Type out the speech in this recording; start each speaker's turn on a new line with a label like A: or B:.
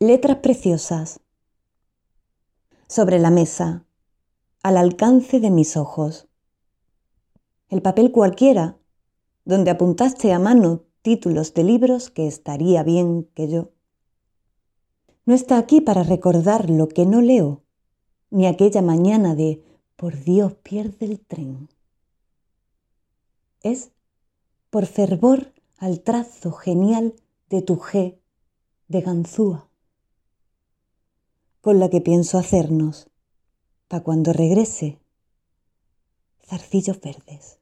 A: Letras preciosas. Sobre la mesa, al alcance de mis ojos. El papel cualquiera, donde apuntaste a mano títulos de libros que estaría bien que yo. No está aquí para recordar lo que no leo, ni aquella mañana de por Dios pierde el tren. Es por fervor al trazo genial de tu G de ganzúa con la que pienso hacernos, pa' cuando regrese, zarcillos verdes.